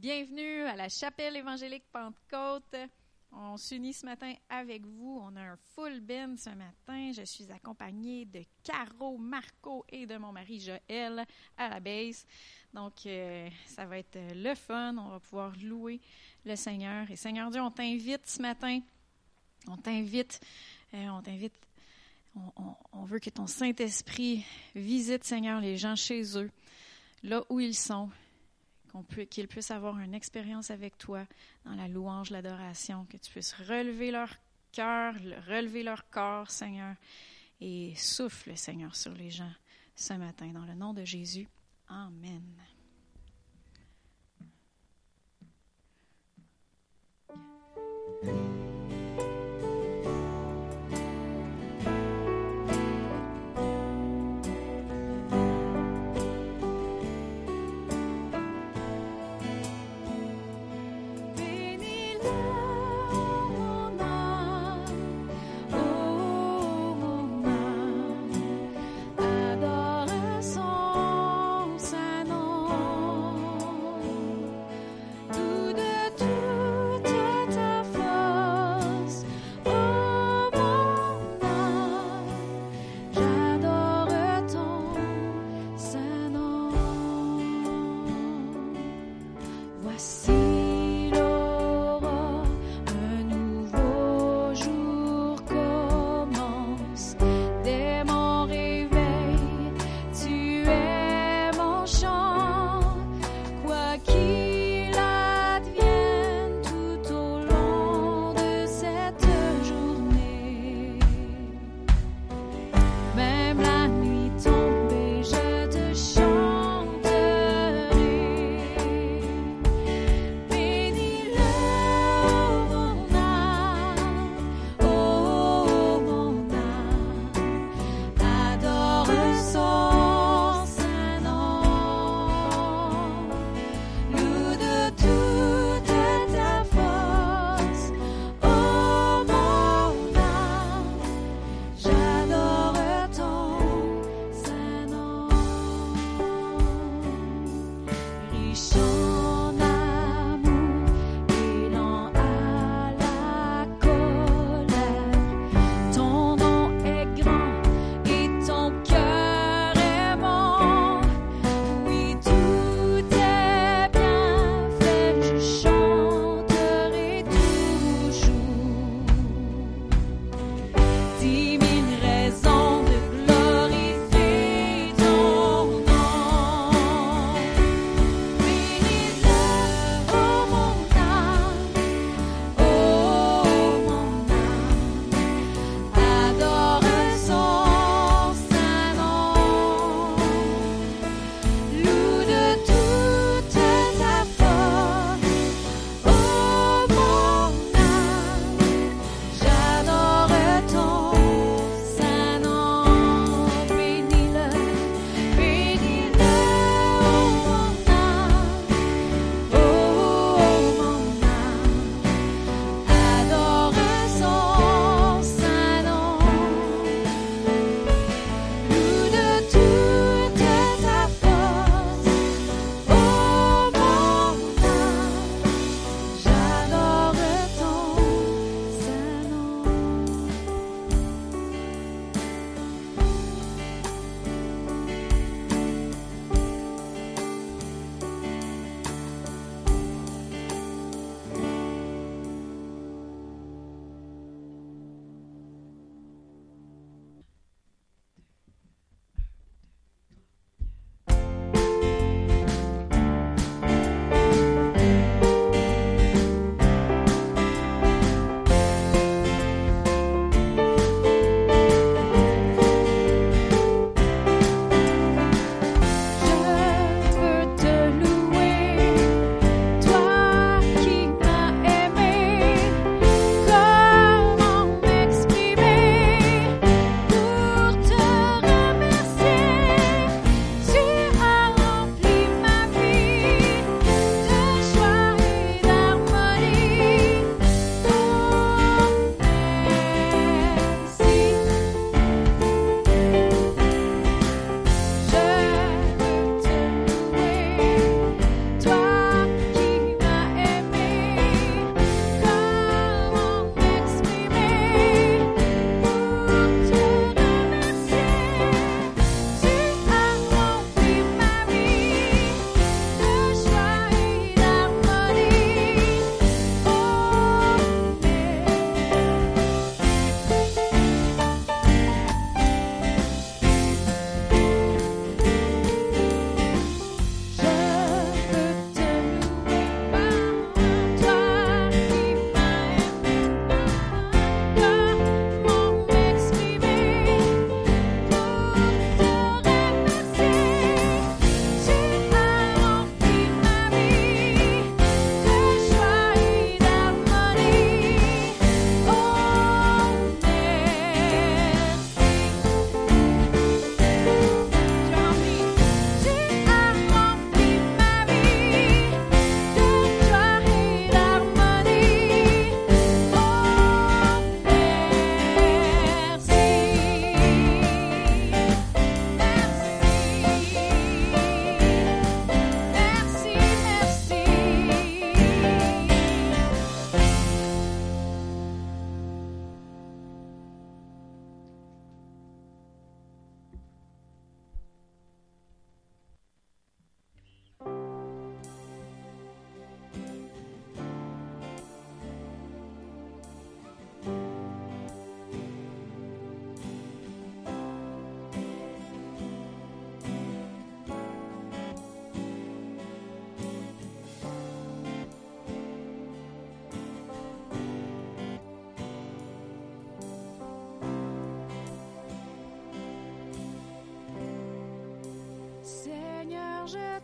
Bienvenue à la chapelle évangélique Pentecôte. On s'unit ce matin avec vous. On a un full bin ce matin. Je suis accompagnée de Caro, Marco et de mon mari Joël à la base. Donc, euh, ça va être le fun. On va pouvoir louer le Seigneur. Et Seigneur Dieu, on t'invite ce matin. On t'invite. Euh, on t'invite. On veut que ton Saint-Esprit visite, Seigneur, les gens chez eux, là où ils sont qu'ils puissent avoir une expérience avec toi dans la louange, l'adoration, que tu puisses relever leur cœur, relever leur corps, Seigneur, et souffle, Seigneur, sur les gens ce matin. Dans le nom de Jésus. Amen.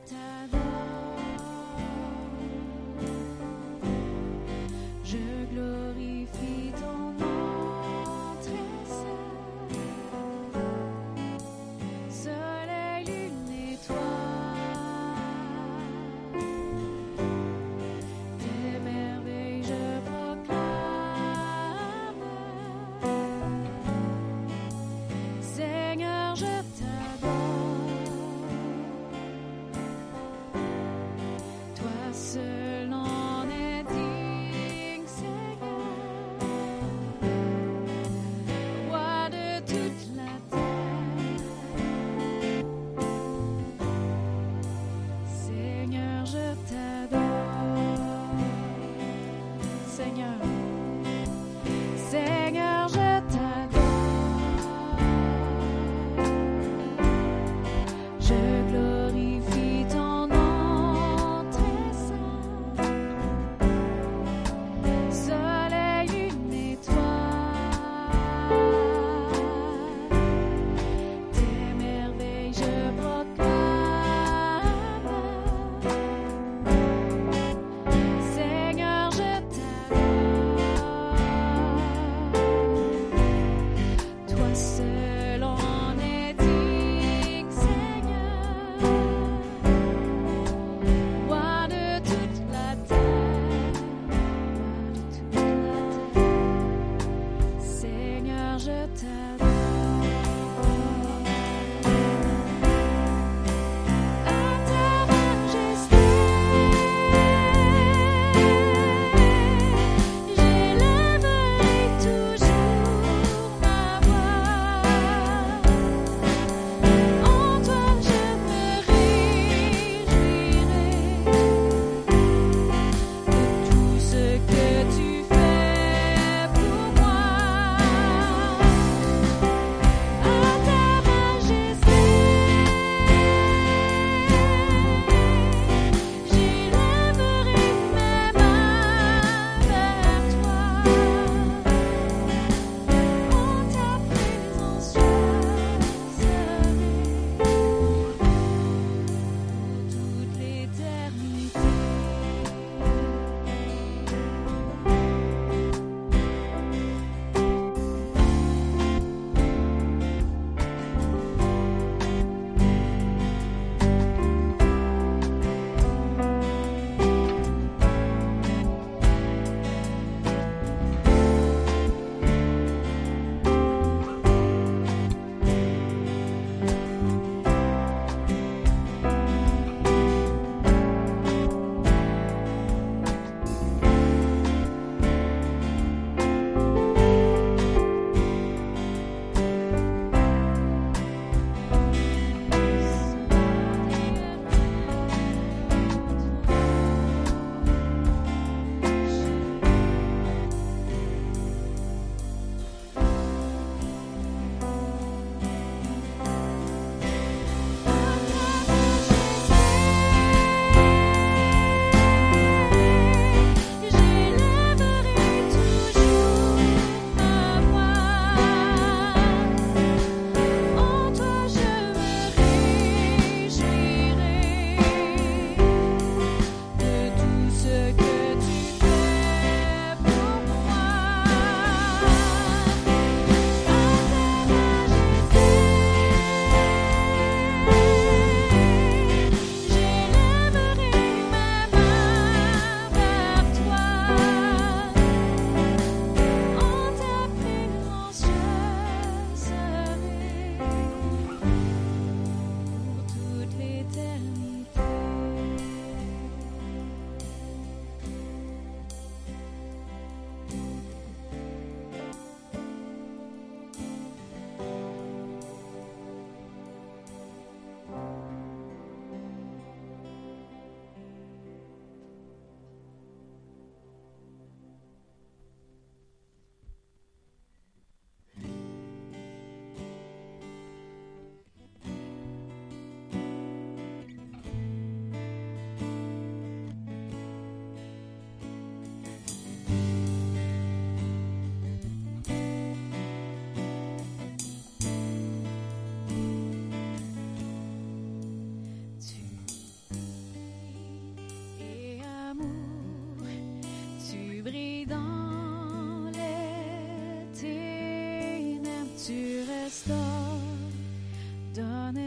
t'adore. Je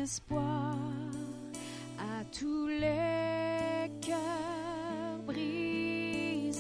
espoir à tous les cœurs brisés.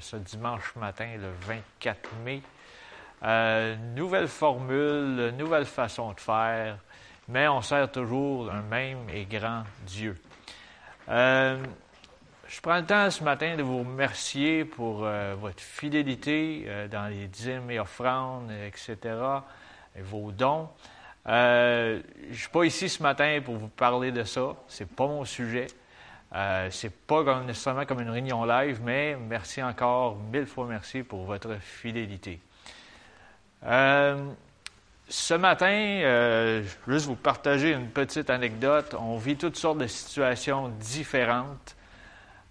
Ce, dimanche matin, le 24 mai. Euh, nouvelle formule, nouvelle façon de faire, mais on sert toujours un même et grand Dieu. Euh, je prends le temps ce matin de vous remercier pour euh, votre fidélité dans les dîmes et offrandes, etc., et vos dons. je ne suis pas ici ce matin pour vous parler de ça, c'est pas mon sujet. Euh, c'est pas nécessairement comme une réunion live, mais merci encore, mille fois merci pour votre fidélité. Euh, ce matin, euh, je veux juste vous partager une petite anecdote. On vit toutes sortes de situations différentes.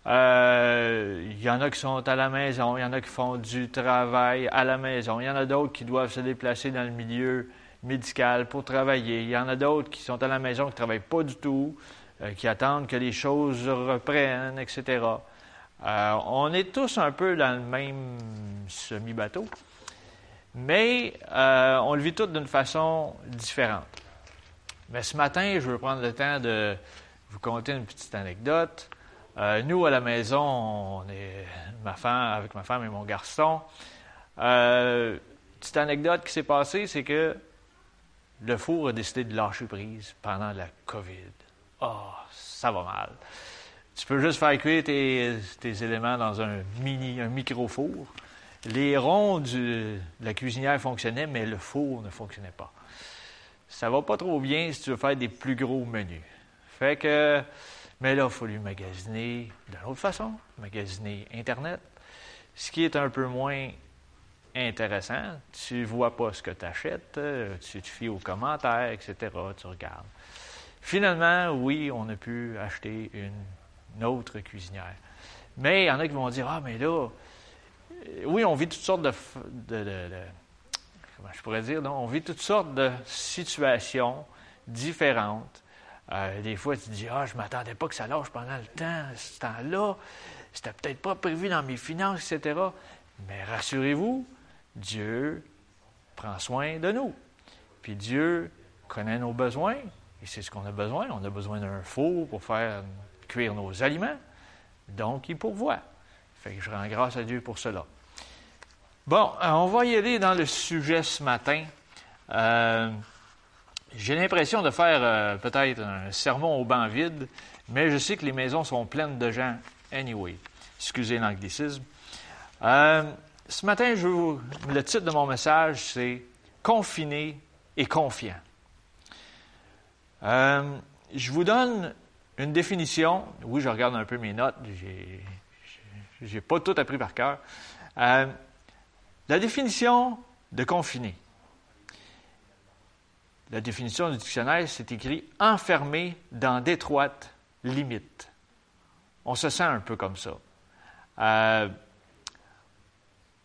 Il y en a qui sont à la maison, il y en a qui font du travail à la maison, il y en a d'autres qui doivent se déplacer dans le milieu médical pour travailler, il y en a d'autres qui sont à la maison qui ne travaillent pas du tout. Euh, qui attendent que les choses reprennent, etc. Euh, on est tous un peu dans le même semi-bateau, mais euh, on le vit tous d'une façon différente. Mais ce matin, je veux prendre le temps de vous conter une petite anecdote. nous, à la maison, on est ma femme, avec ma femme et mon garçon. petite anecdote qui s'est passée, c'est que le four a décidé de lâcher prise pendant la COVID. Oh, ça va mal. Tu peux juste faire cuire tes, éléments dans un mini, un micro-four. Les ronds de la cuisinière fonctionnaient, mais le four ne fonctionnait pas. Ça va pas trop bien si tu veux faire des plus gros menus. Fait que, mais là, il a fallu magasiner d'une autre façon, magasiner Internet, ce qui est un peu moins intéressant. Tu vois pas ce que tu achètes, tu te fies aux commentaires, etc. Tu regardes. Finalement, oui, on a pu acheter une, autre cuisinière. Mais il y en a qui vont dire Ah, mais là, euh, oui, on vit toutes sortes de. comment je pourrais dire non? On vit toutes sortes de situations différentes. Euh, des fois, tu te dis Ah, je ne m'attendais pas que ça lâche pendant le temps, ce temps-là. C'était peut-être pas prévu dans mes finances, etc. Mais rassurez-vous, Dieu prend soin de nous. Puis Dieu connaît nos besoins, et c'est ce qu'on a besoin. On a besoin d'un four pour faire cuire nos aliments. Donc, il pourvoit. Fait que je rends grâce à Dieu pour cela. Bon, euh, on va y aller dans le sujet ce matin. Euh, j'ai l'impression de faire euh, peut-être un sermon au banc vide, mais je sais que les maisons sont pleines de gens anyway. Excusez l'anglicisme. ce matin, le titre de mon message, c'est Confiné et confiant. Euh, je vous donne une définition. Oui, je regarde un peu mes notes. Je n'ai pas tout appris par cœur. Euh, la définition de confiné. La définition du dictionnaire, c'est écrit enfermé dans d'étroites limites. On se sent un peu comme ça. Euh,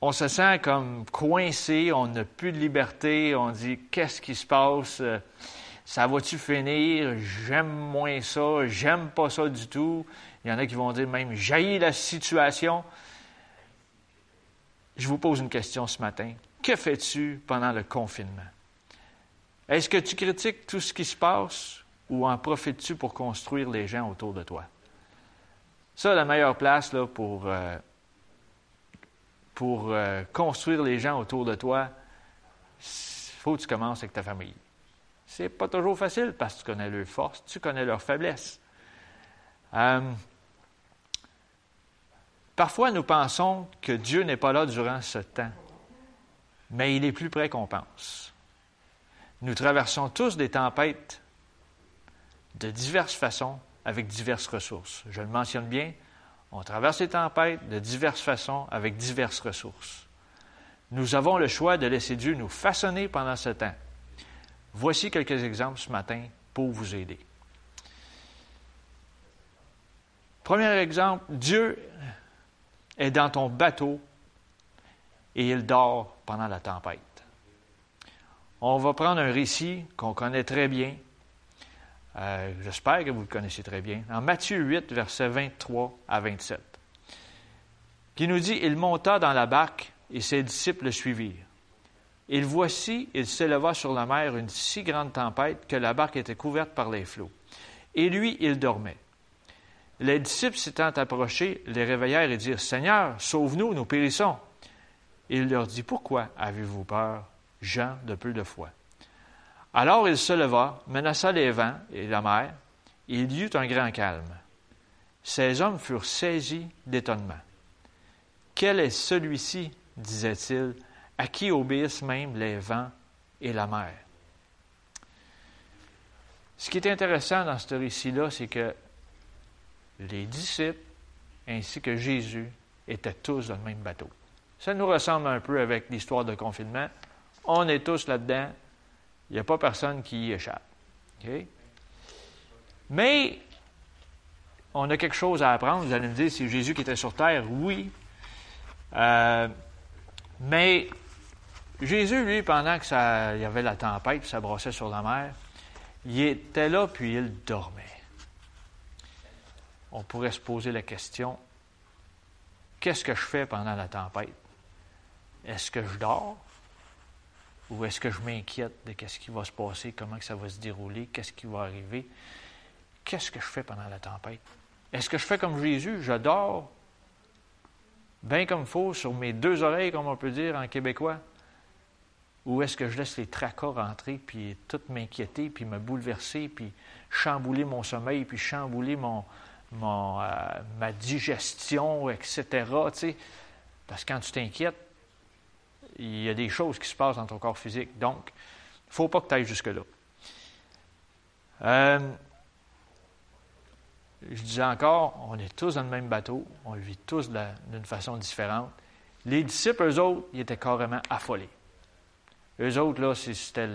on se sent comme coincé, on n'a plus de liberté, on dit qu'est-ce qui se passe ça va-tu finir? J'aime moins ça, j'aime pas ça du tout. Il y en a qui vont dire même, jaillit la situation. Je vous pose une question ce matin. Que fais-tu pendant le confinement? Est-ce que tu critiques tout ce qui se passe ou en profites-tu pour construire les gens autour de toi? Ça, la meilleure place là, pour, euh, pour euh, construire les gens autour de toi, il faut que tu commences avec ta famille. C'est pas toujours facile parce que tu connais leurs forces, tu connais leurs faiblesses. Euh, parfois, nous pensons que Dieu n'est pas là durant ce temps, mais il est plus près qu'on pense. Nous traversons tous des tempêtes de diverses façons avec diverses ressources. Je le mentionne bien, on traverse les tempêtes de diverses façons avec diverses ressources. Nous avons le choix de laisser Dieu nous façonner pendant ce temps. Voici quelques exemples ce matin pour vous aider. Premier exemple, Dieu est dans ton bateau et il dort pendant la tempête. On va prendre un récit qu'on connaît très bien. Euh, j'espère que vous le connaissez très bien. En Matthieu 8, versets 23 à 27, qui nous dit Il monta dans la barque et ses disciples le suivirent. Et voici, il s'éleva sur la mer une si grande tempête que la barque était couverte par les flots. Et lui, il dormait. Les disciples s'étant approchés, les réveillèrent et dirent, Seigneur, sauve-nous, nous périssons. Il leur dit, Pourquoi avez-vous peur, gens de peu de foi? Alors il se leva, menaça les vents et la mer, et il y eut un grand calme. Ces hommes furent saisis d'étonnement. Quel est celui-ci, disait-il, à qui obéissent même les vents et la mer? Ce qui est intéressant dans ce récit-là, c'est que les disciples ainsi que Jésus étaient tous dans le même bateau. Ça nous ressemble un peu avec l'histoire de confinement. On est tous là-dedans. Il n'y a pas personne qui y échappe. Mais on a quelque chose à apprendre. Vous allez me dire, c'est Jésus qui était sur terre. Oui. Euh, mais Jésus, lui, pendant que y avait la tempête, puis ça sur la mer, il était là, puis il dormait. On pourrait se poser la question, qu'est-ce que je fais pendant la tempête? Est-ce que je dors? Ou est-ce que je m'inquiète de qu'est-ce qui va se passer, comment que ça va se dérouler, qu'est-ce qui va arriver? Qu'est-ce que je fais pendant la tempête? Est-ce que je fais comme Jésus? Je dors bien comme il faut sur mes deux oreilles, comme on peut dire en québécois? Ou est-ce que je laisse les tracas rentrer, puis tout m'inquiéter, puis me bouleverser, puis chambouler mon sommeil, puis chambouler mon, euh, ma digestion, etc. Parce que quand tu t'inquiètes, il y a des choses qui se passent dans ton corps physique. Donc, il ne faut pas que tu ailles jusque-là. Euh, je disais encore, on est tous dans le même bateau, on vit tous d'une façon différente. Les disciples, eux autres, ils étaient carrément affolés. Eux autres, là, c'était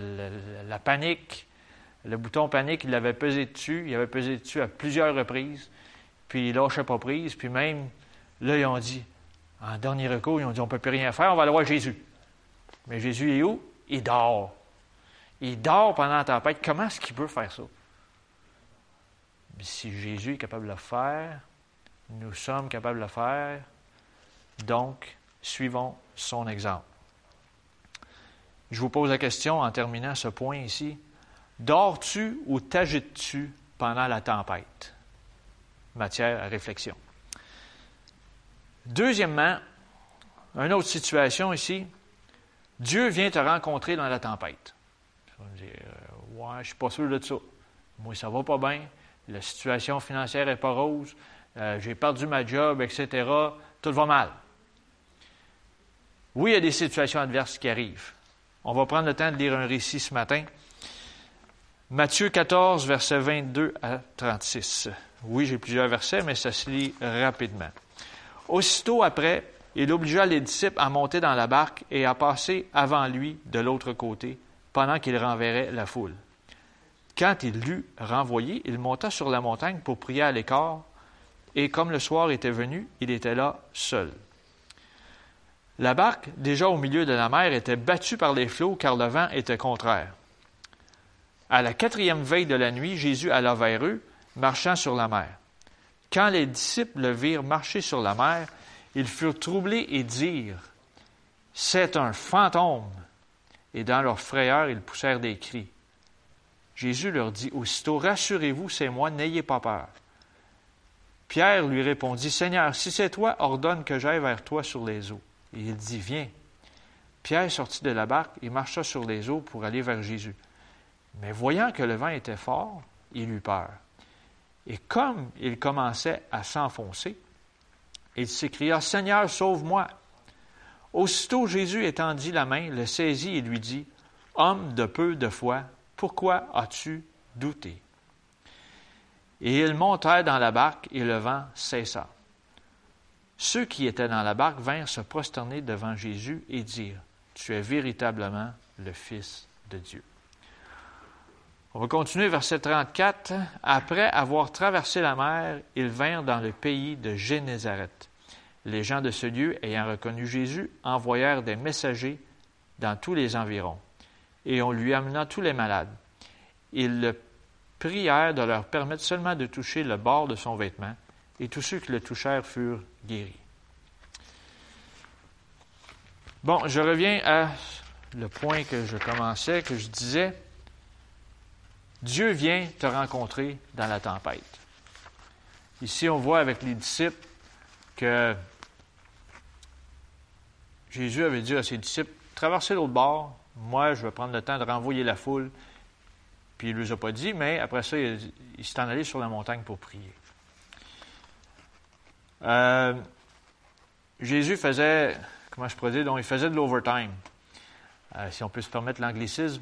la panique. Le bouton panique, il l'avait pesé dessus. Il avait pesé dessus à plusieurs reprises. Puis il lâchait pas prise. Puis même, là, ils ont dit, en dernier recours, ils ont dit, on ne peut plus rien faire, on va aller voir Jésus. Mais Jésus est où? Il dort. Il dort pendant la tempête. Comment est-ce qu'il peut faire ça? si Jésus est capable de le faire, nous sommes capables de le faire. Donc, suivons son exemple. Je vous pose la question en terminant ce point ici. Dors-tu ou t'agites-tu pendant la tempête? Matière à réflexion. Deuxièmement, une autre situation ici. Dieu vient te rencontrer dans la tempête. Tu me dire, euh, ouais, je ne suis pas sûr de ça. Moi, ça ne va pas bien. La situation financière n'est pas rose. Euh, j'ai perdu ma job, etc. Tout va mal. Oui, il y a des situations adverses qui arrivent. On va prendre le temps de lire un récit ce matin. Matthieu 14, versets 22 à 36. Oui, j'ai plusieurs versets, mais ça se lit rapidement. Aussitôt après, il obligea les disciples à monter dans la barque et à passer avant lui de l'autre côté, pendant qu'il renverrait la foule. Quand il l'eut renvoyé, il monta sur la montagne pour prier à l'écart, et comme le soir était venu, il était là seul. La barque, déjà au milieu de la mer, était battue par les flots car le vent était contraire. À la quatrième veille de la nuit, Jésus alla vers eux, marchant sur la mer. Quand les disciples le virent marcher sur la mer, ils furent troublés et dirent C'est un fantôme. Et dans leur frayeur, ils poussèrent des cris. Jésus leur dit aussitôt Rassurez-vous, c'est moi, n'ayez pas peur. Pierre lui répondit Seigneur, si c'est toi, ordonne que j'aille vers toi sur les eaux. Il dit, viens. Pierre sortit de la barque et marcha sur les eaux pour aller vers Jésus. Mais voyant que le vent était fort, il eut peur. Et comme il commençait à s'enfoncer, il s'écria, Seigneur, sauve-moi. Aussitôt Jésus étendit la main, le saisit et lui dit, Homme de peu de foi, pourquoi as-tu douté? Et ils montèrent dans la barque et le vent cessa. Ceux qui étaient dans la barque vinrent se prosterner devant Jésus et dirent, Tu es véritablement le Fils de Dieu. On va continuer verset 34. Après avoir traversé la mer, ils vinrent dans le pays de Génézareth. Les gens de ce lieu, ayant reconnu Jésus, envoyèrent des messagers dans tous les environs, et on lui amena tous les malades. Ils le prièrent de leur permettre seulement de toucher le bord de son vêtement, et tous ceux qui le touchèrent furent Bon, je reviens à le point que je commençais, que je disais. Dieu vient te rencontrer dans la tempête. Ici, on voit avec les disciples que Jésus avait dit à ses disciples, traversez l'autre bord, moi je vais prendre le temps de renvoyer la foule. Puis il ne les a pas dit, mais après ça, il, s'est en allé sur la montagne pour prier. Euh, Jésus faisait, comment je pourrais dire, donc il faisait de l'overtime, euh, si on peut se permettre l'anglicisme.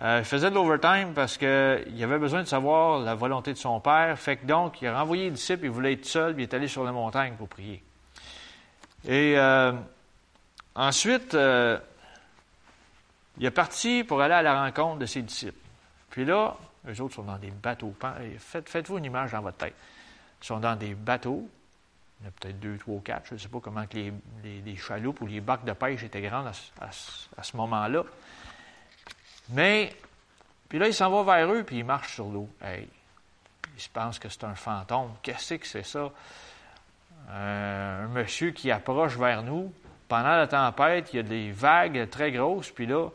Euh, il faisait de l'overtime parce qu'il avait besoin de savoir la volonté de son Père. Fait que donc, il a renvoyé les disciples, il voulait être seul, puis il est allé sur la montagne pour prier. Et ensuite, il est parti pour aller à la rencontre de ses disciples. Puis là, eux autres sont dans des bateaux. Faites, faites-vous une image dans votre tête. Ils sont dans des bateaux. Il y en a peut-être deux, trois, quatre. Je ne sais pas comment que les, chaloupes ou les bacs de pêche étaient grands à, ce moment-là. Mais, puis là, il s'en va vers eux, puis il marche sur l'eau. Hey, il se pense que c'est un fantôme. Qu'est-ce que c'est ça? Euh, un monsieur qui approche vers nous. Pendant la tempête, il y a des vagues très grosses, puis là,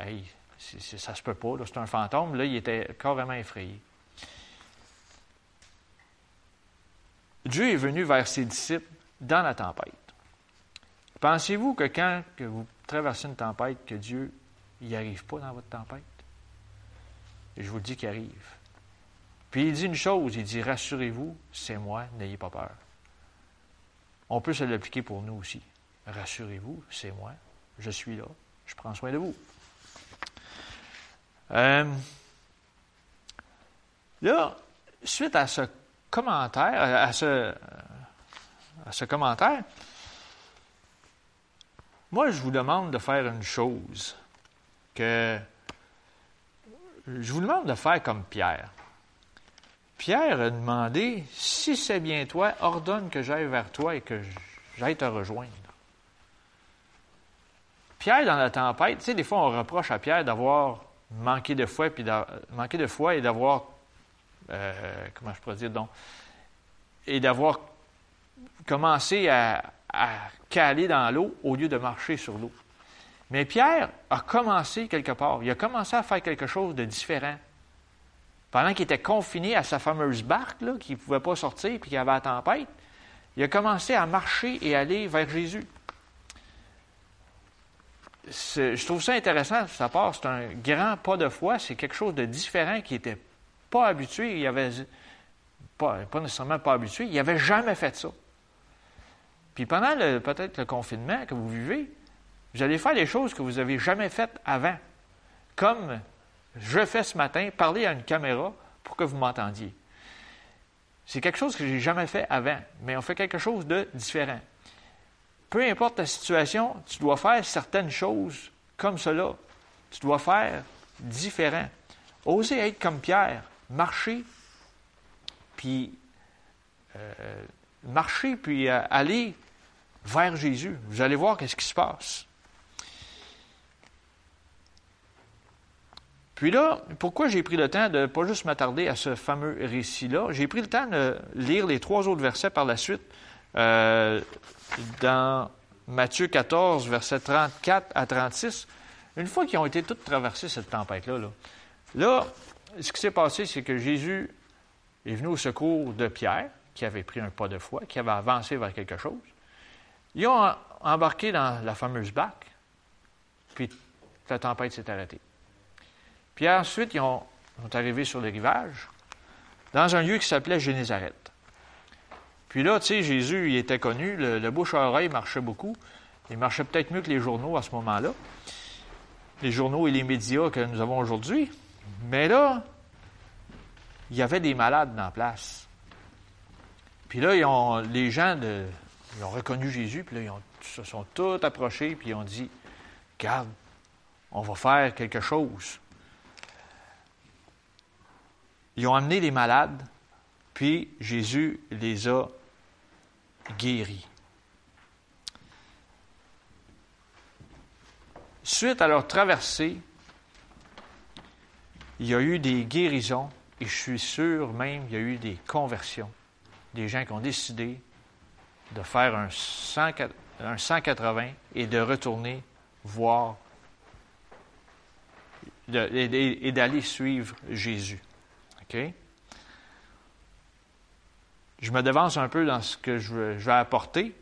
hey, ça se peut pas, c'est un fantôme. Là, il était carrément effrayé. Dieu est venu vers ses disciples dans la tempête. Pensez-vous que quand que vous traversez une tempête, que Dieu n'y arrive pas dans votre tempête? Je vous le dis qu'il arrive. Puis il dit une chose, il dit, rassurez-vous, c'est moi, n'ayez pas peur. On peut se l'appliquer pour nous aussi. Rassurez-vous, c'est moi, je suis là, je prends soin de vous. Euh, là, suite à ce commentaire, à ce, à ce commentaire, moi, je vous demande de faire une chose que je vous demande de faire comme Pierre. Pierre a demandé, si c'est bien toi, ordonne que j'aille vers toi et que j'aille te rejoindre. Pierre, dans la tempête, tu sais, des fois, on reproche à Pierre d'avoir manqué de foi, puis manqué de foi et d'avoir, euh, comment je pourrais dire, donc, et d'avoir commencé à caler dans l'eau au lieu de marcher sur l'eau. Mais Pierre a commencé quelque part. Il a commencé à faire quelque chose de différent. Pendant qu'il était confiné à sa fameuse barque, là, qu'il ne pouvait pas sortir et qu'il y avait la tempête, il a commencé à marcher et aller vers Jésus. Je trouve ça intéressant sa part. C'est un grand pas de foi. C'est quelque chose de différent qui n'était pas habitué. Il avait pas, nécessairement pas habitué. Il n'avait jamais fait ça. Puis pendant peut-être le confinement que vous vivez, vous allez faire des choses que vous n'avez jamais faites avant. Comme je fais ce matin, parler à une caméra pour que vous m'entendiez. C'est quelque chose que je n'ai jamais fait avant, mais on fait quelque chose de différent. Peu importe ta situation, tu dois faire certaines choses comme cela. Tu dois faire différent. Oser être comme Pierre, marcher, puis euh, marcher, puis euh, aller vers Jésus. Vous allez voir qu'est-ce qui se passe. Puis là, pourquoi j'ai pris le temps de ne pas juste m'attarder à ce fameux récit-là? J'ai pris le temps de lire les trois autres versets par la suite euh, dans Matthieu 14, versets 34 à 36. Une fois qu'ils ont été tous traversés cette tempête-là, là, là, ce qui s'est passé, c'est que Jésus est venu au secours de Pierre, qui avait pris un pas de foi, qui avait avancé vers quelque chose. Ils ont embarqué dans la fameuse barque, puis la tempête s'est arrêtée. Puis ensuite, ils ont, sont arrivés sur le rivage, dans un lieu qui s'appelait Génézareth. Puis là, tu sais, Jésus, il était connu, le, bouche à oreille marchait beaucoup. Il marchait peut-être mieux que les journaux à ce moment-là. Les journaux et les médias que nous avons aujourd'hui. Mais là, il y avait des malades dans la place. Puis là, ont, les gens ils ont reconnu Jésus, puis là, ils se sont tous approchés, puis ils ont dit Garde, on va faire quelque chose. Ils ont amené les malades, puis Jésus les a guéris. Suite à leur traversée, il y a eu des guérisons et je suis sûr même qu'il y a eu des conversions. Des gens qui ont décidé de faire un, 180 et de retourner voir et d'aller suivre Jésus. je me devance un peu dans ce que je, vais apporter.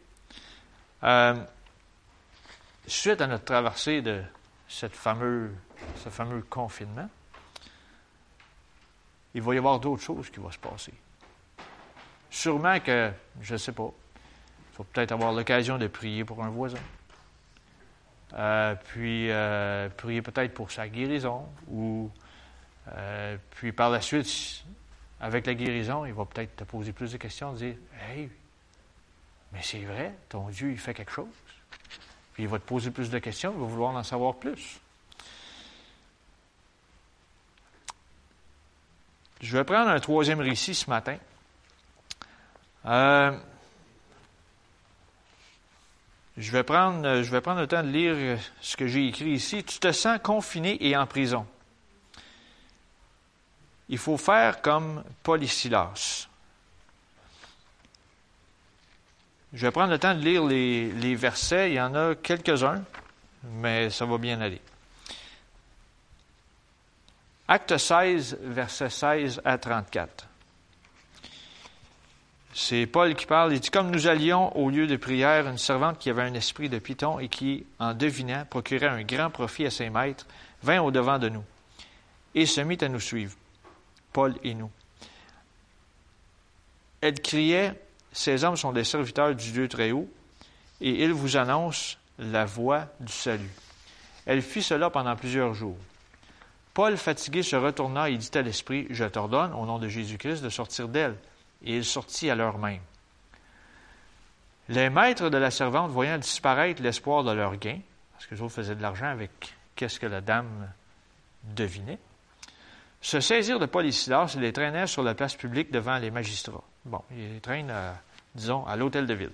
Euh, suite à notre traversée de ce fameux confinement, il va y avoir d'autres choses qui vont se passer. Sûrement que, je ne sais pas, il faut peut-être avoir l'occasion de prier pour un voisin. Euh, puis euh, prier peut-être pour sa guérison, ou puis par la suite, avec la guérison, il va peut-être te poser plus de questions, dire Hey, mais c'est vrai, ton Dieu, il fait quelque chose. Puis il va te poser plus de questions, il va vouloir en savoir plus. Je vais prendre un troisième récit ce matin. Euh, je, vais prendre, je vais prendre le temps de lire ce que j'ai écrit ici. Tu te sens confiné et en prison il faut faire comme Paul et Silas. Je vais prendre le temps de lire les, les versets. Il y en a quelques-uns, mais ça va bien aller. Acte 16, versets 16 à 34. C'est Paul qui parle. Il dit Comme nous allions au lieu de prière, une servante qui avait un esprit de python et qui, en devinant, procurait un grand profit à ses maîtres, vint au-devant de nous et se mit à nous suivre. Paul et nous. Elle criait, Ces hommes sont des serviteurs du Dieu très haut, et ils vous annoncent la voie du salut. Elle fit cela pendant plusieurs jours. Paul, fatigué, se retourna et dit à l'Esprit, Je t'ordonne, au nom de Jésus-Christ, de sortir d'elle. Et il sortit à l'heure même. Les maîtres de la servante, voyant disparaître l'espoir de leur gain, parce que les autres faisaient de l'argent avec qu'est-ce que la dame devinait, se saisirent de Paul et Silas et les traînèrent sur la place publique devant les magistrats. Bon, ils les traînent, disons, à l'hôtel de ville.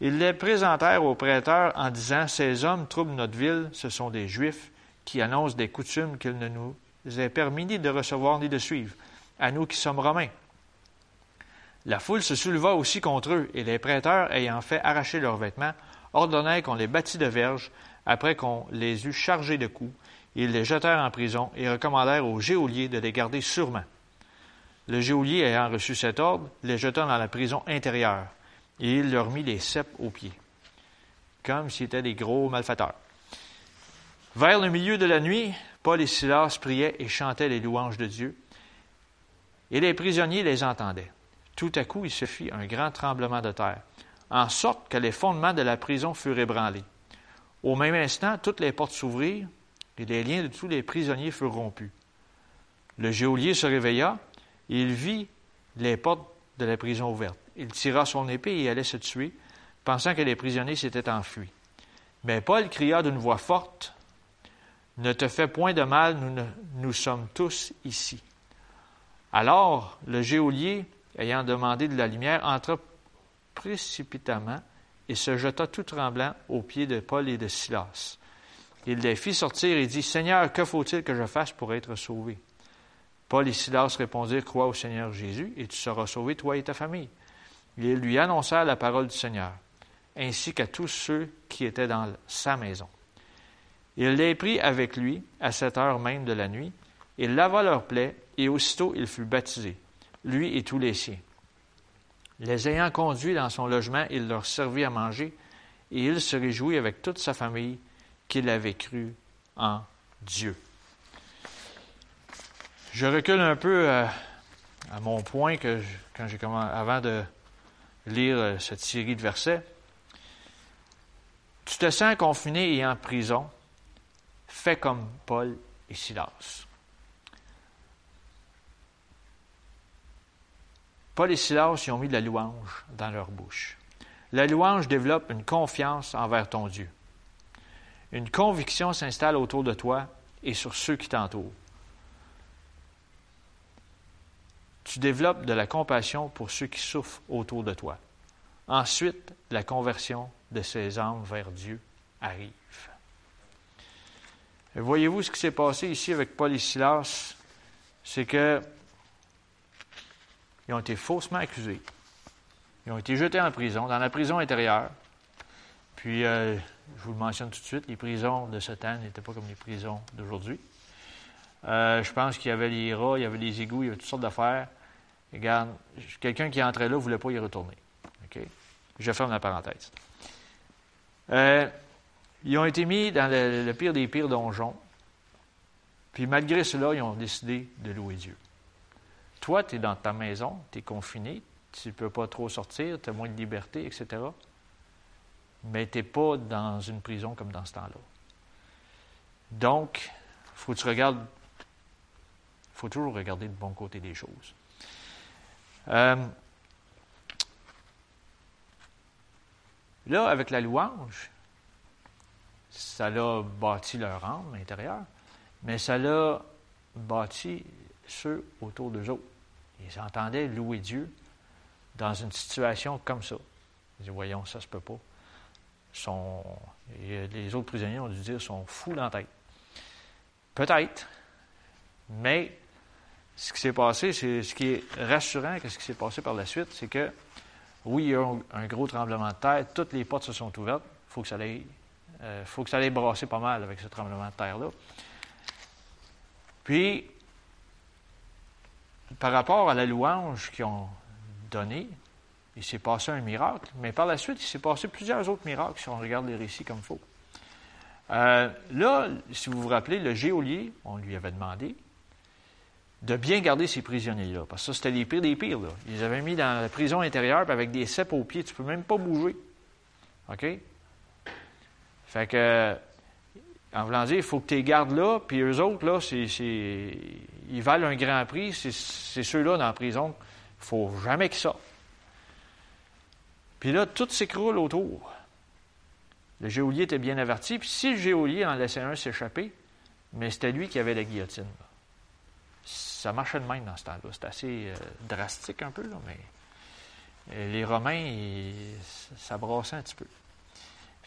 Ils les présentèrent aux prêteurs en disant Ces hommes troublent notre ville, ce sont des Juifs qui annoncent des coutumes qu'il ne nous est permis ni de recevoir ni de suivre, à nous qui sommes romains. La foule se souleva aussi contre eux, et les prêteurs, ayant fait arracher leurs vêtements, ordonnèrent qu'on les bâtît de verges, après qu'on les eût chargés de coups, ils les jetèrent en prison et recommandèrent au geôlier de les garder sûrement. Le geôlier ayant reçu cet ordre, les jeta dans la prison intérieure, et il leur mit les ceps aux pieds, comme s'ils étaient des gros malfaiteurs. Vers le milieu de la nuit, Paul et Silas priaient et chantaient les louanges de Dieu, et les prisonniers les entendaient. Tout à coup, il se fit un grand tremblement de terre, en sorte que les fondements de la prison furent ébranlés. Au même instant, toutes les portes s'ouvrirent, et les liens de tous les prisonniers furent rompus. Le geôlier se réveilla et il vit les portes de la prison ouvertes. Il tira son épée et allait se tuer, pensant que les prisonniers s'étaient enfuis. Mais Paul cria d'une voix forte Ne te fais point de mal, nous, sommes tous ici. Alors le geôlier, ayant demandé de la lumière, entra précipitamment et se jeta tout tremblant aux pieds de Paul et de Silas. Il les fit sortir et dit, Seigneur, que faut-il que je fasse pour être sauvé? Paul et Silas répondirent, Crois au Seigneur Jésus, et tu seras sauvé, toi et ta famille. Ils lui annoncèrent la parole du Seigneur, ainsi qu'à tous ceux qui étaient dans sa maison. Il les prit avec lui à cette heure même de la nuit, il lava leurs plaies, et aussitôt il fut baptisé, lui et tous les siens. Les ayant conduits dans son logement, il leur servit à manger, et il se réjouit avec toute sa famille qu'il avait cru en Dieu. Je recule un peu à, mon point que quand j'ai avant de lire euh, cette série de versets. Tu te sens confiné et en prison, fais comme Paul et Silas. Paul et Silas y ont mis de la louange dans leur bouche. La louange développe une confiance envers ton Dieu. Une conviction s'installe autour de toi et sur ceux qui t'entourent. Tu développes de la compassion pour ceux qui souffrent autour de toi. Ensuite, la conversion de ces âmes vers Dieu arrive. Voyez-vous ce qui s'est passé ici avec Paul et Silas? C'est que ils ont été faussement accusés. Ils ont été jetés en prison, dans la prison intérieure. Puis, euh, je vous le mentionne tout de suite, les prisons de ce temps n'étaient pas comme les prisons d'aujourd'hui. Euh, je pense qu'il y avait les rats, il y avait les égouts, il y avait toutes sortes d'affaires. regarde, quelqu'un qui entrait là ne voulait pas y retourner. Je ferme la parenthèse. Euh, ils ont été mis dans le, pire des pires donjons. Puis malgré cela, ils ont décidé de louer Dieu. Toi, tu es dans ta maison, tu es confiné, tu ne peux pas trop sortir, tu as moins de liberté, etc. Mais tu n'es pas dans une prison comme dans ce temps-là. Donc, il faut que tu regardes, faut toujours regarder le bon côté des choses. Euh, là, avec la louange, ça l'a bâti leur âme intérieure, mais ça l'a bâti ceux autour d'eux autres. Ils entendaient louer Dieu dans une situation comme ça. Ils disaient, voyons, ça se peut pas. les autres prisonniers ont dû dire, sont fous dans la tête. Peut-être, mais ce qui s'est passé, c'est ce qui est rassurant, que ce qui s'est passé par la suite, c'est que oui, il y a eu un gros tremblement de terre, toutes les portes se sont ouvertes, il faut que ça aille, euh, faut que ça aille brasser pas mal avec ce tremblement de terre-là. Puis, par rapport à la louange qu'ils ont donnée, il s'est passé un miracle, mais par la suite, il s'est passé plusieurs autres miracles si on regarde les récits comme il faut. Euh, là, si vous vous rappelez, le géolier, on lui avait demandé de bien garder ces prisonniers-là, parce que ça, c'était les pires des pires. Là. Ils les avaient mis dans la prison intérieure, avec des cèpes aux pieds, tu ne peux même pas bouger. OK? Fait que, en voulant dire, il faut que tu les gardes là, puis eux autres, là, c'est, ils valent un grand prix, c'est, ceux-là dans la prison, il faut jamais qu'ils sortent. Puis là, tout s'écroule autour. Le géolier était bien averti, puis si le géolier en laissait un s'échapper, mais c'était lui qui avait la guillotine. Ça marchait de même dans ce temps-là. C'était assez euh, drastique un peu, là, mais les Romains, ça brassait un petit peu.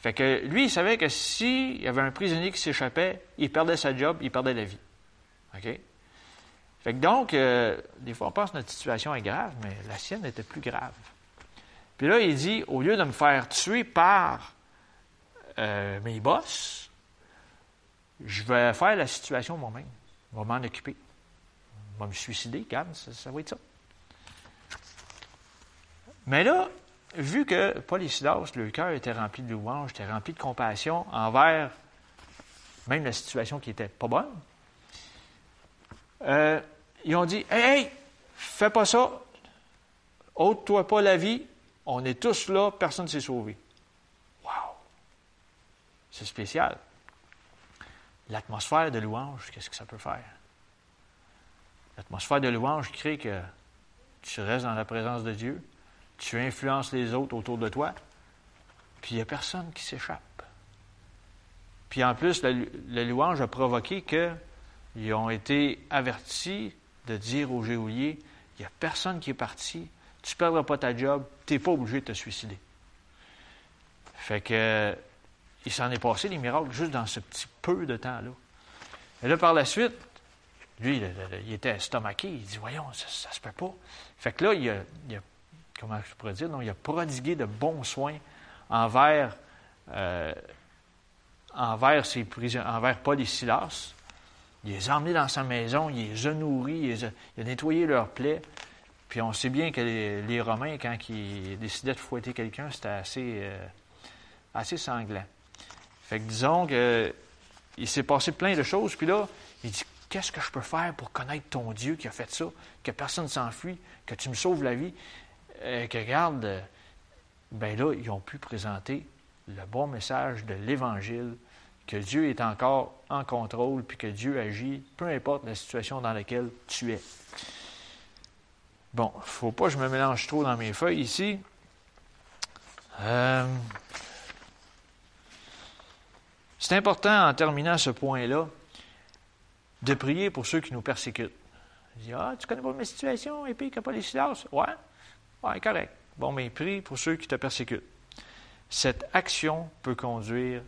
Fait que lui, il savait que s'il y avait un prisonnier qui s'échappait, il perdait sa job, il perdait la vie. OK? Fait que donc, euh, des fois, on pense que notre situation est grave, mais la sienne était plus grave. Puis là, il dit, au lieu de me faire tuer par euh, mes boss, je vais faire la situation moi-même. Je vais m'en occuper. Je vais me suicider, calme, ça, va être ça. Mais là, vu que Silas, le cœur était rempli de louange, était rempli de compassion envers même la situation qui n'était pas bonne, euh, ils ont dit Hey, hey, fais pas ça, ôte-toi pas la vie, on est tous là, personne ne s'est sauvé. C'est spécial. L'atmosphère de louange, qu'est-ce que ça peut faire? L'atmosphère de louange crée que tu restes dans la présence de Dieu, tu influences les autres autour de toi, puis il n'y a personne qui s'échappe. Puis en plus, la, louange a provoqué qu'ils ont été avertis de dire au géolier, il n'y a personne qui est parti, tu ne perdras pas ta job, tu n'es pas obligé de te suicider. Fait que il s'en est passé des miracles juste dans ce petit peu de temps-là. Et là, par la suite, lui, il, était estomaqué. Il dit Voyons, ça ne se peut pas. Fait que là, il a, comment je pourrais dire, non, il a prodigué de bons soins envers, euh, envers, ses envers Paul et Silas. Il les a emmenés dans sa maison, il les a nourris, il, a, nettoyé leurs plaies. Puis on sait bien que les, Romains, quand ils décidaient de fouetter quelqu'un, c'était assez, euh, assez sanglant. Fait que disons qu'il s'est passé plein de choses, puis là, il dit Qu'est-ce que je peux faire pour connaître ton Dieu qui a fait ça, que personne ne s'enfuit, que tu me sauves la vie, euh, que regarde, euh, ben là, ils ont pu présenter le bon message de l'Évangile, que Dieu est encore en contrôle, puis que Dieu agit, peu importe la situation dans laquelle tu es. Bon, il ne faut pas que je me mélange trop dans mes feuilles ici. Euh, c'est important, en terminant ce point-là, de prier pour ceux qui nous persécutent. Je dis, ah, tu connais pas ma situation, a pas les silences. Ouais, ouais, correct. Bon, mais prie pour ceux qui te persécutent. Cette action peut conduire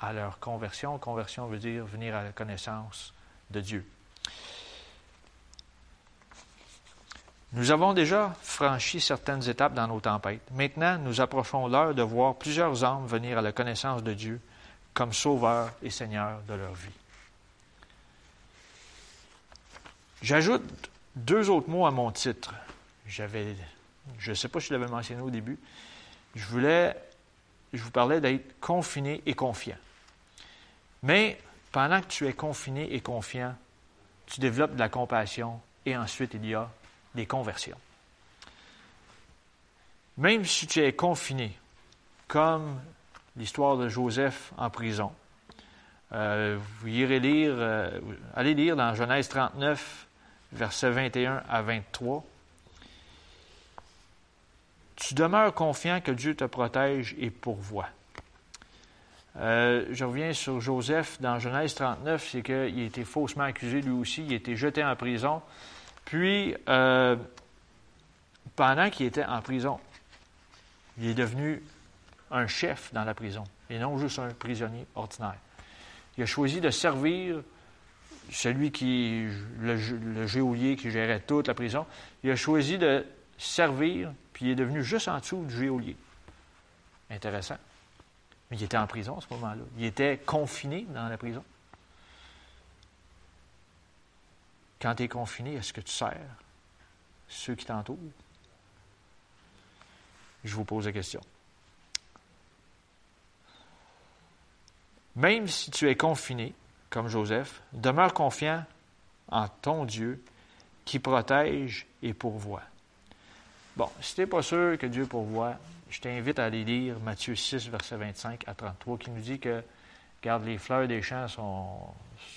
à leur conversion. Conversion veut dire venir à la connaissance de Dieu. Nous avons déjà franchi certaines étapes dans nos tempêtes. Maintenant, nous approchons l'heure de voir plusieurs âmes venir à la connaissance de Dieu comme sauveur et seigneur de leur vie. J'ajoute deux autres mots à mon titre. J'avais, je ne sais pas si je l'avais mentionné au début. Je voulais, je vous parlais d'être confiné et confiant. Mais pendant que tu es confiné et confiant, tu développes de la compassion et ensuite il y a des conversions. Même si tu es confiné, comme l'histoire de Joseph en prison, euh, vous irez lire, euh, allez lire dans Genèse 39, versets 21 à 23. Tu demeures confiant que Dieu te protège et pourvoit. Euh, je reviens sur Joseph dans Genèse 39, c'est qu'il a été faussement accusé lui aussi, il a été jeté en prison. Puis, euh, pendant qu'il était en prison, il est devenu un chef dans la prison et non juste un prisonnier ordinaire. Il a choisi de servir celui qui, le, le qui gérait toute la prison. Il a choisi de servir, puis il est devenu juste en dessous du geôlier. Intéressant. Mais il était en prison à ce moment-là. Il était confiné dans la prison. Quand tu es confiné, est-ce que tu sers ceux qui t'entourent? Je vous pose la question. Même si tu es confiné, comme Joseph, demeure confiant en ton Dieu qui protège et pourvoit. Bon, si tu n'es pas sûr que Dieu pourvoit, je t'invite à aller lire Matthieu 6, verset 25 à 33, qui nous dit que, garde les fleurs des champs sont,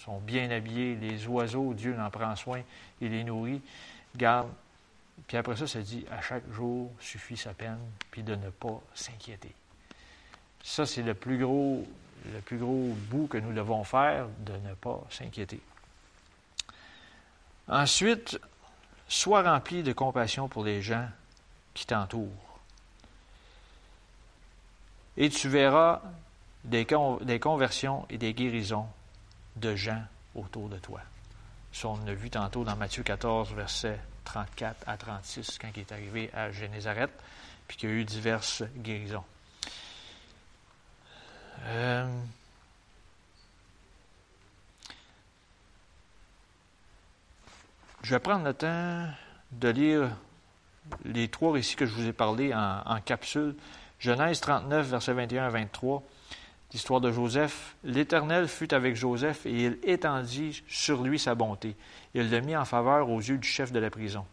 sont bien habillées, les oiseaux, Dieu en prend soin, il les nourrit. Garde. Puis après ça, ça dit, à chaque jour suffit sa peine, puis de ne pas s'inquiéter. Ça, c'est le plus gros, le plus gros bout que nous devons faire, de ne pas s'inquiéter. Ensuite, sois rempli de compassion pour les gens qui t'entourent. Et tu verras des, conversions et des guérisons de gens autour de toi. Ça, on l'a vu tantôt dans Matthieu 14, versets 34 à 36, quand il est arrivé à Génézareth, puis qu'il y a eu diverses guérisons. Euh, je vais prendre le temps de lire les trois récits que je vous ai parlé en, en capsule. Genèse 39, versets 21 à 23, l'histoire de Joseph. L'Éternel fut avec Joseph et il étendit sur lui sa bonté. Il le mit en faveur aux yeux du chef de la prison.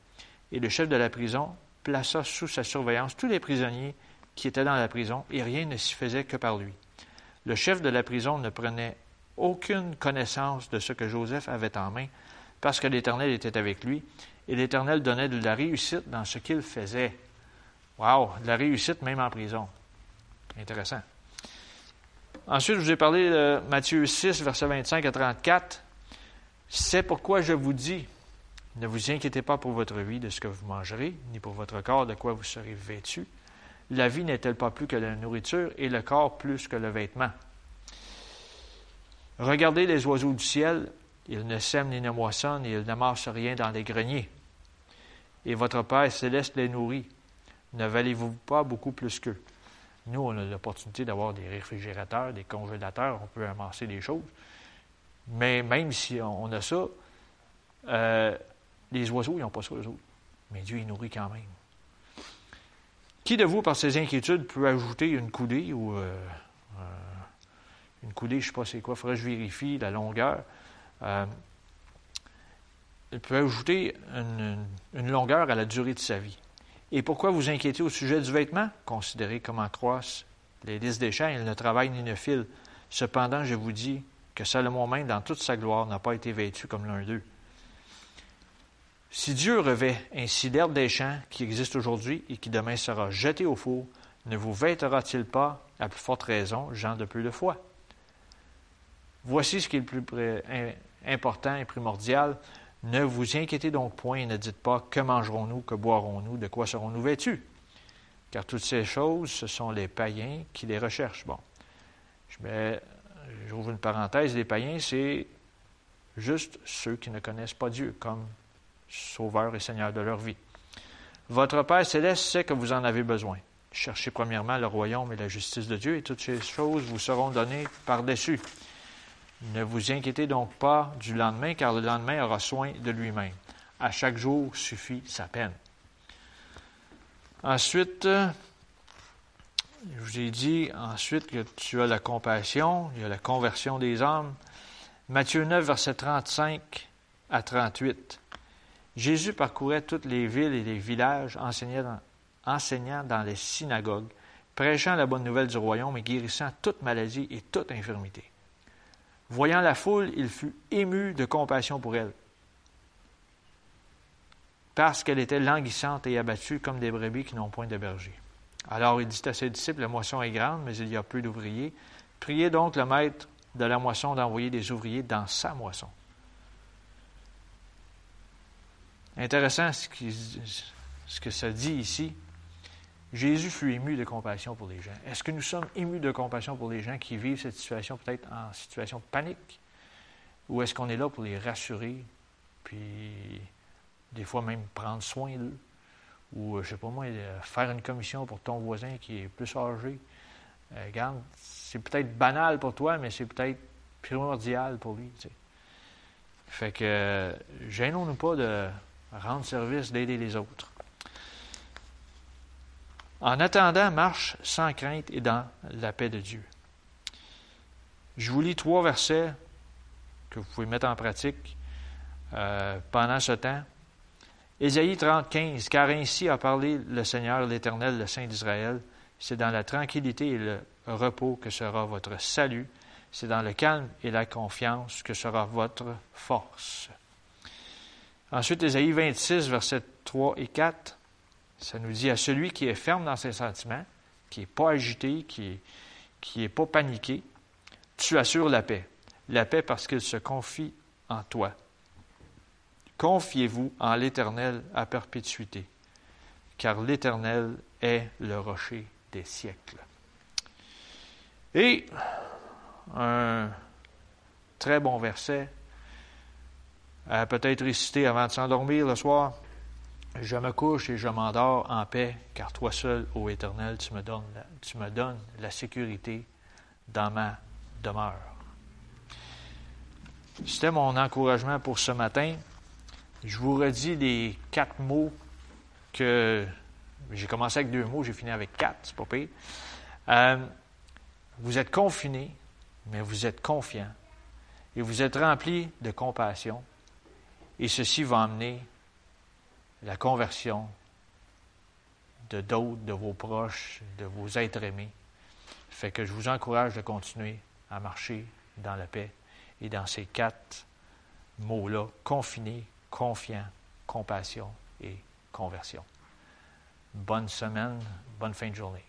Et le chef de la prison plaça sous sa surveillance tous les prisonniers qui étaient dans la prison, et rien ne s'y faisait que par lui. Le chef de la prison ne prenait aucune connaissance de ce que Joseph avait en main, parce que l'Éternel était avec lui, et l'Éternel donnait de la réussite dans ce qu'il faisait. Wow, de la réussite même en prison. Intéressant. Ensuite, je vous ai parlé de Matthieu 6, versets 25 à 34. C'est pourquoi je vous dis, ne vous inquiétez pas pour votre vie de ce que vous mangerez, ni pour votre corps de quoi vous serez vêtu. La vie n'est-elle pas plus que la nourriture et le corps plus que le vêtement? Regardez les oiseaux du ciel, ils ne sèment ni ne moissonnent, et ils n'amassent rien dans les greniers. Et votre Père céleste les nourrit. Ne valez-vous pas beaucoup plus qu'eux? Nous, on a l'opportunité d'avoir des réfrigérateurs, des congélateurs, on peut amasser des choses. Mais même si on a ça, euh, les oiseaux, ils n'ont pas ça, eux autres. Mais Dieu, il nourrit quand même. Qui de vous, par ses inquiétudes, peut ajouter une coudée ou euh, euh, une coudée, je ne sais pas c'est quoi, il faudrait que je vérifie la longueur? Il peut ajouter une longueur à la durée de sa vie. Et pourquoi vous inquiétez au sujet du vêtement? Considérez comment croissent les lys des champs, ils ne travaillent ni ne filent. Cependant, je vous dis que Salomon même, dans toute sa gloire, n'a pas été vêtu comme l'un d'eux. Si Dieu revêt ainsi l'herbe des champs qui existe aujourd'hui et qui demain sera jetée au four, ne vous vêtera-t-il pas, à plus forte raison, gens de peu de foi? Voici ce qui est le plus important et primordial. Ne vous inquiétez donc point et ne dites pas que mangerons-nous, que boirons-nous, de quoi serons-nous vêtus Car toutes ces choses, ce sont les païens qui les recherchent. Bon, je mets, j'ouvre une parenthèse, les païens, c'est juste ceux qui ne connaissent pas Dieu comme Sauveur et Seigneur de leur vie. Votre Père céleste sait que vous en avez besoin. Cherchez premièrement le royaume et la justice de Dieu, et toutes ces choses vous seront données par-dessus. Ne vous inquiétez donc pas du lendemain, car le lendemain aura soin de lui-même. À chaque jour suffit sa peine. Ensuite, je vous ai dit ensuite que tu as la compassion, il y a la conversion des âmes. Matthieu 9, verset 35 à 38. Jésus parcourait toutes les villes et les villages, enseignant enseignant dans les synagogues, prêchant la bonne nouvelle du royaume et guérissant toute maladie et toute infirmité. Voyant la foule, il fut ému de compassion pour elle, parce qu'elle était languissante et abattue comme des brebis qui n'ont point de berger. Alors il dit à ses disciples, la moisson est grande, mais il y a peu d'ouvriers. Priez donc le maître de la moisson d'envoyer des ouvriers dans sa moisson. Intéressant ce, que ça dit ici. Jésus fut ému de compassion pour les gens. Est-ce que nous sommes émus de compassion pour les gens qui vivent cette situation peut-être en situation de panique? Ou est-ce qu'on est là pour les rassurer, puis des fois même prendre soin d'eux? Ou, euh, je ne sais pas moi, euh, faire une commission pour ton voisin qui est plus âgé? Euh, regarde, c'est peut-être banal pour toi, mais c'est peut-être primordial pour lui. Fait que, gênons-nous pas de rendre service, d'aider les autres. En attendant, marche sans crainte et dans la paix de Dieu. Je vous lis trois versets que vous pouvez mettre en pratique euh, pendant ce temps. Ésaïe 30, 15, Car ainsi a parlé le Seigneur, l'Éternel, le Saint d'Israël. C'est dans la tranquillité et le repos que sera votre salut. C'est dans le calme et la confiance que sera votre force. Ensuite, Ésaïe 26, versets 3 et 4. Ça nous dit à celui qui est ferme dans ses sentiments, qui n'est pas agité, qui n'est est pas paniqué, tu assures la paix. La paix parce qu'il se confie en toi. Confiez-vous en l'Éternel à perpétuité, car l'Éternel est le rocher des siècles. Et un très bon verset à peut-être réciter avant de s'endormir le soir. Je me couche et je m'endors en paix, car toi seul, ô Éternel, tu me donnes la, tu me donnes la sécurité dans ma demeure. C'était mon encouragement pour ce matin. Je vous redis les quatre mots que j'ai commencé avec deux mots, j'ai fini avec quatre, c'est pas pire. Euh, vous êtes confiné, mais vous êtes confiant et vous êtes rempli de compassion. Et ceci va amener la conversion de d'autres, de vos proches, de vos êtres aimés. Fait que je vous encourage de continuer à marcher dans la paix et dans ces quatre mots-là, confiné, confiant, compassion et conversion. Bonne semaine, bonne fin de journée.